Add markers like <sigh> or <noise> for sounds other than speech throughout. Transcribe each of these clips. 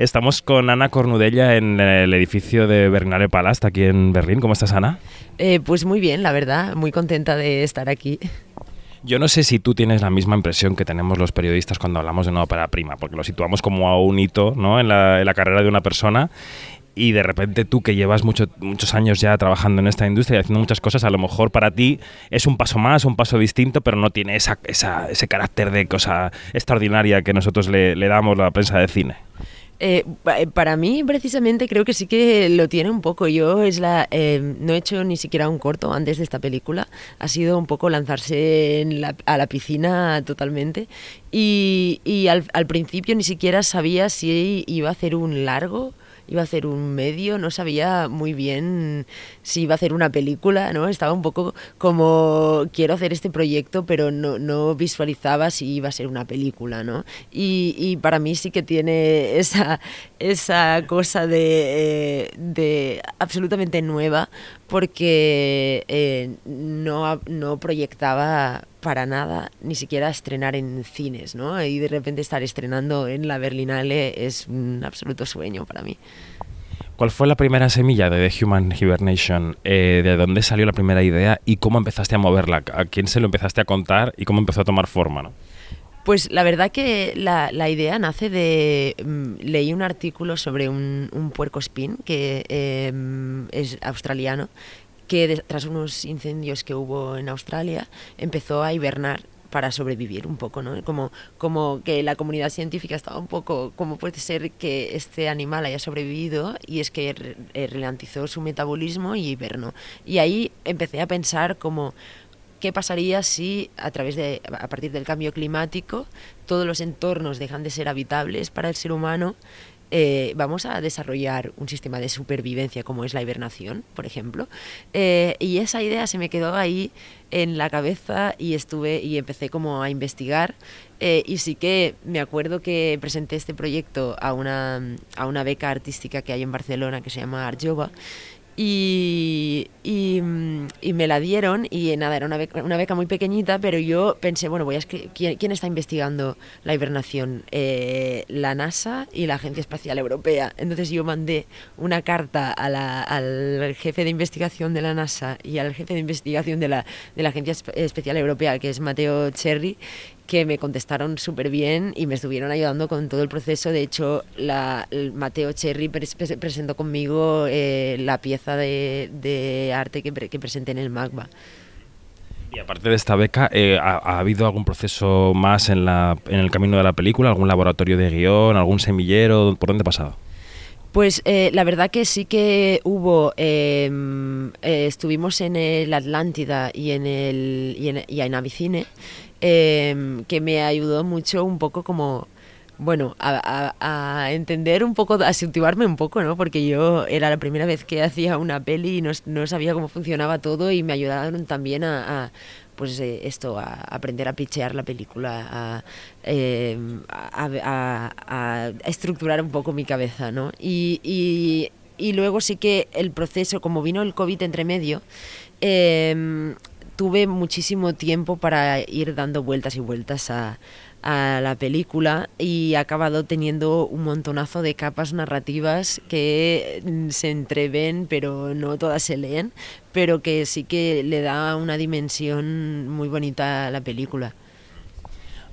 Estamos con Ana Cornudella en el edificio de Berlinale Palast, aquí en Berlín. ¿Cómo estás, Ana? Eh, pues muy bien, la verdad, muy contenta de estar aquí. Yo no sé si tú tienes la misma impresión que tenemos los periodistas cuando hablamos de una ópera prima, porque lo situamos como a un hito ¿no? en, la, en la carrera de una persona y de repente tú que llevas mucho, muchos años ya trabajando en esta industria y haciendo muchas cosas, a lo mejor para ti es un paso más, un paso distinto, pero no tiene esa, esa, ese carácter de cosa extraordinaria que nosotros le, le damos a la prensa de cine. Eh, eh, para mí, precisamente, creo que sí que lo tiene un poco. Yo es la, eh, no he hecho ni siquiera un corto antes de esta película. Ha sido un poco lanzarse a la piscina totalmente. Y, y al, al, principio ni siquiera sabía si iba a hacer un largo iba a hacer un medio, no sabía muy bien si iba a hacer una película, ¿no? Estaba un poco como, quiero hacer este proyecto, pero no, no visualizaba si iba a ser una película, ¿no? Y, y para mí sí que tiene esa, esa cosa de, eh, de absolutamente nueva, porque eh, no, no proyectaba para nada ni siquiera estrenar en cines, ¿no? Y de repente estar estrenando en la Berlinale es un absoluto sueño para mí. ¿Cuál fue la primera semilla de The Human Hibernation? Eh, ¿De dónde salió la primera idea y cómo empezaste a moverla? ¿A quién se lo empezaste a contar y cómo empezó a tomar forma? ¿no? Pues la verdad que la, la idea nace de... Um, leí un artículo sobre un, un puerco spin que eh, es australiano que tras unos incendios que hubo en Australia empezó a hibernar para sobrevivir un poco, ¿no? Como, como que la comunidad científica estaba un poco, ¿cómo puede ser que este animal haya sobrevivido? Y es que re, ralentizó su metabolismo y hibernó. Y ahí empecé a pensar como, ¿qué pasaría si a través de, a partir del cambio climático, todos los entornos dejan de ser habitables para el ser humano eh, vamos a desarrollar un sistema de supervivencia como es la hibernación, por ejemplo. Eh, y esa idea se me quedó ahí en la cabeza y estuve y empecé como a investigar. Eh, y sí que me acuerdo que presenté este proyecto a una, a una beca artística que hay en Barcelona que se llama Arjova y, y, y, me la dieron y nada, era una beca, una beca, muy pequeñita, pero yo pensé, bueno, voy a ¿quién, ¿quién está investigando la hibernación? Eh, la NASA y la Agencia Espacial Europea. Entonces yo mandé una carta al jefe de investigación de la NASA y al jefe de investigación de la, de la Agencia Espacial Europea, que es Mateo Cherry, que me contestaron súper bien y me estuvieron ayudando con todo el proceso. De hecho, la, Mateo Cherry pre presentó conmigo eh, la pieza de, de arte que, que, presenté en el MACBA. Y aparte de esta beca, eh, ¿ha, ¿ha, habido algún proceso más en, la, en el camino de la película? ¿Algún laboratorio de guion? ¿Algún semillero? ¿Por dónde ha pasado? Pues eh, la verdad que sí que hubo, eh, eh, estuvimos en el Atlántida y en, el, y en, y en Avicine, que me ayudó mucho un poco como bueno, a, entender un poco, a situarme un poco, ¿no? Porque yo era la primera vez que hacía una peli y no, no sabía cómo funcionaba todo y me ayudaron también a, pues eh, esto, a aprender a pichear la película, a, a, estructurar un poco mi cabeza, ¿no? Y, y, luego sí que el proceso, como vino el COVID entre medio, eh, tuve muchísimo tiempo para ir dando vueltas y vueltas a la película y ha acabado teniendo un montonazo de capas narrativas que se entreven pero no todas se leen, pero que sí que le da una dimensión muy bonita a la película.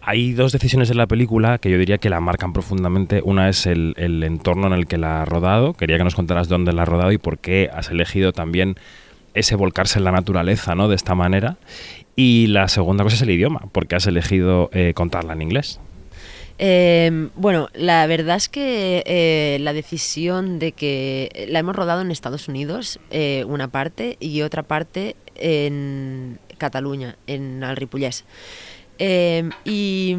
Hay dos decisiones en la película que yo diría que la marcan profundamente. Una es el, el entorno en el que la ha rodado. Quería que nos contaras dónde la ha rodado y por qué has elegido también ese volcarse en la naturaleza, ¿no? De esta manera. Y la segunda cosa es el idioma, porque has elegido eh, contarla en inglés. Eh, bueno, la verdad es que eh, la decisión de que la hemos rodado en Estados Unidos, eh, una parte, y otra parte en Cataluña, en el Ripollès. Eh, y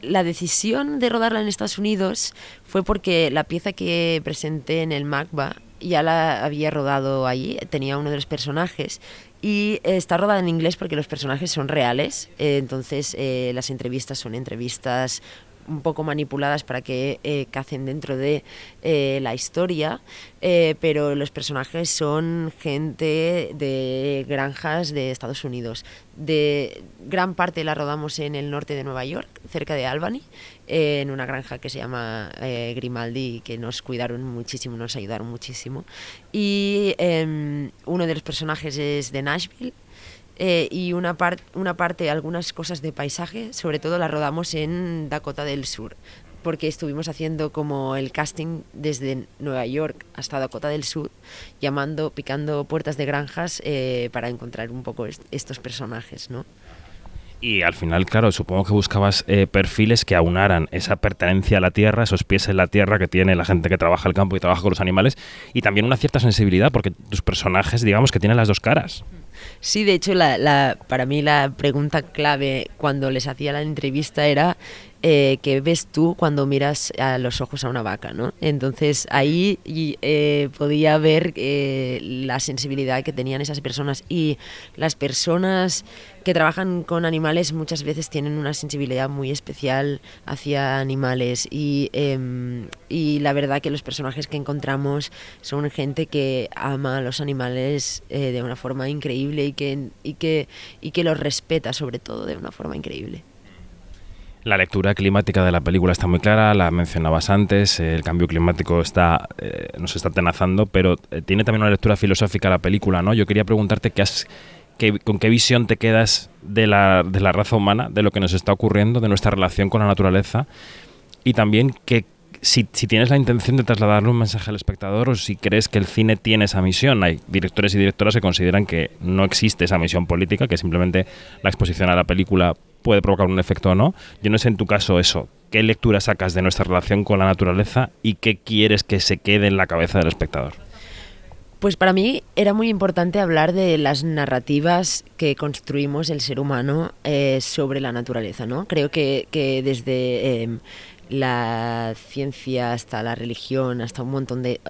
la decisión de rodarla en Estados Unidos fue porque la pieza que presenté en el MACBA ya la había rodado allí, tenía uno de los personajes. Y está rodada en inglés porque los personajes son reales, eh, entonces eh, las entrevistas son entrevistas un poco manipuladas para que eh, cacen dentro de eh, la historia, eh, pero los personajes son gente de granjas de Estados Unidos. De gran parte la rodamos en el norte de Nueva York, cerca de Albany, en una granja que se llama Grimaldi, que nos cuidaron muchísimo, nos ayudaron muchísimo. Y em, uno de los personajes es de Nashville, eh, y una, parte, algunas cosas de paisaje, sobre todo las rodamos en Dakota del Sur, porque estuvimos haciendo como el casting desde Nueva York hasta Dakota del Sur, llamando, picando puertas de granjas eh, para encontrar un poco estos personajes, ¿no? Y al final, claro, supongo que buscabas eh, perfiles que aunaran esa pertenencia a la tierra, esos pies en la tierra que tiene la gente que trabaja el campo y trabaja con los animales, y también una cierta sensibilidad, porque tus personajes, digamos, que tienen las dos caras. Sí, de hecho, la, para mí la pregunta clave cuando les hacía la entrevista era eh, ¿qué ves tú cuando miras a los ojos a una vaca? ¿no? Entonces ahí eh, podía ver eh, la sensibilidad que tenían esas personas y las personas que trabajan con animales muchas veces tienen una sensibilidad muy especial hacia animales y, em, y la verdad que los personajes que encontramos son gente que ama a los animales de una forma increíble y que, y, que, y que los respeta sobre todo de una forma increíble. La lectura climática de la película está muy clara, la mencionabas antes, el cambio climático está, eh, nos está atenazando, pero eh, tiene también una lectura filosófica la película, ¿no? Yo quería preguntarte qué has, con qué visión te quedas de la, de la raza humana, de lo que nos está ocurriendo, de nuestra relación con la naturaleza, y también que, si, tienes la intención de trasladarle un mensaje al espectador o si crees que el cine tiene esa misión. Hay directores y directoras que consideran que no existe esa misión política, que simplemente la exposición a la película puede provocar un efecto o no. Yo no sé en tu caso eso. ¿Qué lectura sacas de nuestra relación con la naturaleza y qué quieres que se quede en la cabeza del espectador? Pues para mí era muy importante hablar de las narrativas que construimos el ser humano eh, sobre la naturaleza, ¿no? Creo que, desde em, la ciencia hasta la religión, hasta un montón de...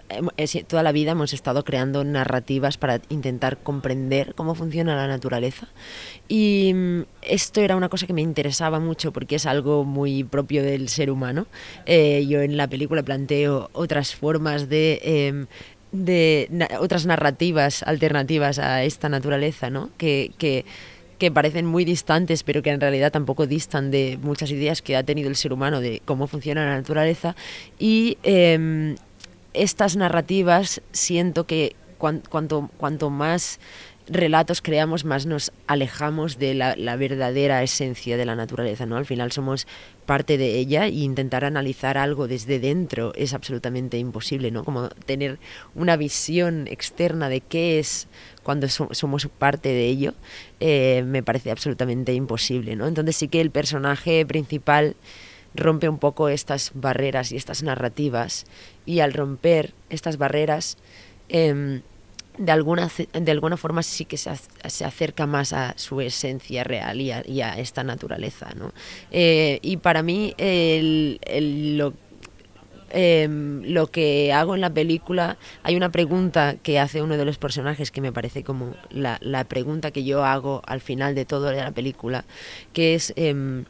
Toda la vida hemos estado creando narrativas para intentar comprender cómo funciona la naturaleza. Y mm, esto era una cosa que me interesaba mucho porque es algo muy propio del ser humano. Eh, yo en la película planteo otras formas de... Em, de otras narrativas alternativas a esta naturaleza, ¿no? que, que parecen muy distantes, pero que en realidad tampoco distan de muchas ideas que ha tenido el ser humano de cómo funciona la naturaleza. Y em, estas narrativas siento que cuanto, cuanto más relatos creamos, más nos alejamos de la, verdadera esencia de la naturaleza, ¿no? Al final somos parte de ella e intentar analizar algo desde dentro es absolutamente imposible, ¿no? Como tener una visión externa de qué es cuando somos parte de ello, eh, me parece absolutamente imposible, ¿no? Entonces sí que el personaje principal rompe un poco estas barreras y estas narrativas y al romper estas barreras em, de alguna, de alguna forma sí que se, acerca más a su esencia real y a, esta naturaleza. ¿no? Eh, y para mí lo, em, lo que hago en la película, hay una pregunta que hace uno de los personajes que me parece como la, la pregunta que yo hago al final de todo la película, que es... Em,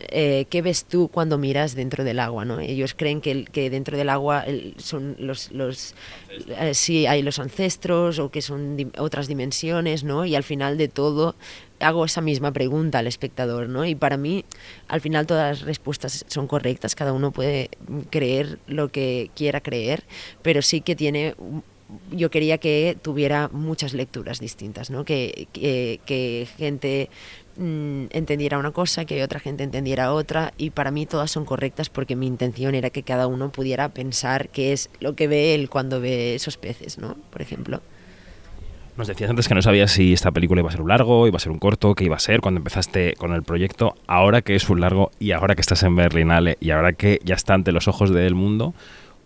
eh, ¿qué ves tú cuando miras dentro del agua? ¿no? Ellos creen que, dentro del agua son los, eh, sí hay los ancestros o que son otras dimensiones, ¿no? Y al final de todo hago esa misma pregunta al espectador, ¿no? Y para mí, al final todas las respuestas son correctas, cada uno puede creer lo que quiera creer, pero sí que tiene yo quería que tuviera muchas lecturas distintas, ¿no? que, que gente Mm, entendiera una cosa, que otra gente entendiera otra, y para mí todas son correctas porque mi intención era que cada uno pudiera pensar qué es lo que ve él cuando ve esos peces, ¿no? Por ejemplo. Nos decías antes que no sabías si esta película iba a ser un largo, iba a ser un corto, qué iba a ser cuando empezaste con el proyecto. Ahora que es un largo y ahora que estás en Berlinale y ahora que ya está ante los ojos del mundo,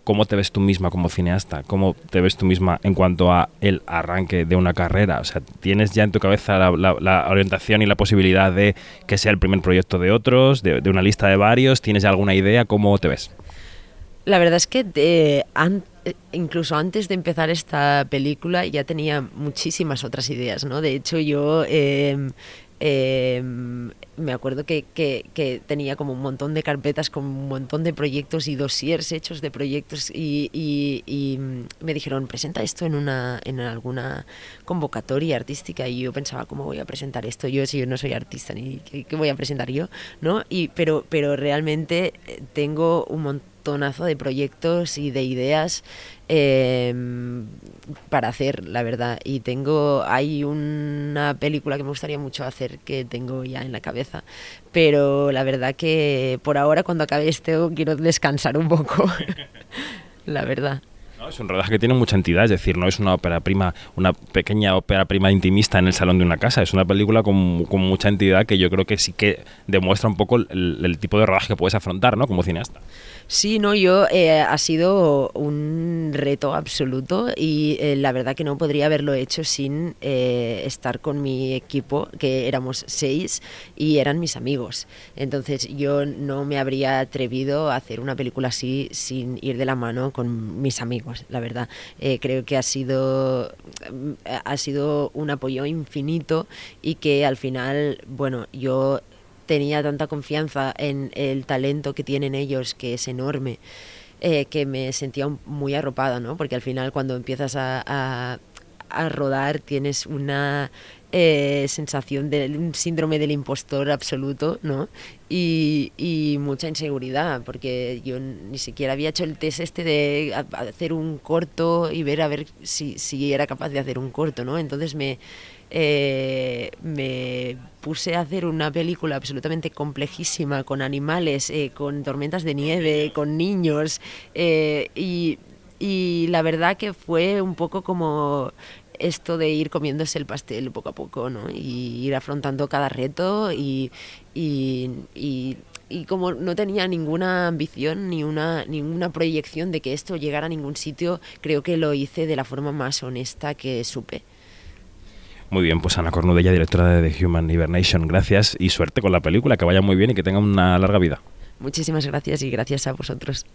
¿Cómo te ves tú misma como cineasta? ¿Cómo te ves tú misma en cuanto a el arranque de una carrera? O sea, ¿tienes ya en tu cabeza la, orientación y la posibilidad de que sea el primer proyecto de otros, de, una lista de varios? ¿Tienes ya alguna idea? ¿Cómo te ves? La verdad es que eh, incluso antes de empezar esta película ya tenía muchísimas otras ideas, ¿no? De hecho, yo em, em, me acuerdo que, que, que, tenía como un montón de carpetas con un montón de proyectos y dossiers hechos de proyectos y, y, y, me dijeron, presenta esto en, una, en alguna convocatoria artística y yo pensaba, ¿cómo voy a presentar esto? Yo si yo no soy artista, ni ¿qué, qué voy a presentar yo? ¿no? Y, pero, pero realmente tengo un montón montonazo de proyectos y de ideas eh, para hacer, la verdad. Y tengo, hay una película que me gustaría mucho hacer que tengo ya en la cabeza. Pero la verdad que por ahora, cuando acabe esto, quiero descansar un poco. <laughs> la verdad. Es un rodaje que tiene mucha entidad, es decir, no es una ópera prima, una pequeña ópera prima intimista en el salón de una casa, es una película con, con mucha entidad que yo creo que sí que demuestra un poco el, el tipo de rodaje que puedes afrontar, ¿no? Como cineasta. Sí, no, yo eh, ha sido reto absoluto y eh, la verdad que no podría haberlo hecho sin eh, estar con mi equipo, que éramos seis y eran mis amigos. Entonces yo no me habría atrevido a hacer una película así sin ir de la mano con mis amigos, la verdad. Eh, creo que ha sido, ha sido un apoyo infinito y que al final, bueno, yo tenía tanta confianza en el talento que tienen ellos, que es enorme, eh, que me sentía muy arropada, ¿no? Porque al final cuando empiezas a, a, rodar tienes una eh, sensación de un síndrome del impostor absoluto, ¿no? Y, y, mucha inseguridad, porque yo ni siquiera había hecho el test este de hacer un corto y ver a ver si, si era capaz de hacer un corto, ¿no? Entonces me, eh, me puse a hacer una película absolutamente complejísima con animales, eh, con tormentas de nieve, con niños eh, y, la verdad que fue un poco como esto de ir comiéndose el pastel poco a poco ¿no? y ir afrontando cada reto y y como no tenía ninguna ambición ni una ninguna proyección de que esto llegara a ningún sitio, creo que lo hice de la forma más honesta que supe. Muy bien, pues Ana Cornudella, directora de The Human Hibernation, gracias y suerte con la película, que vaya muy bien y que tenga una larga vida. Muchísimas gracias y gracias a vosotros.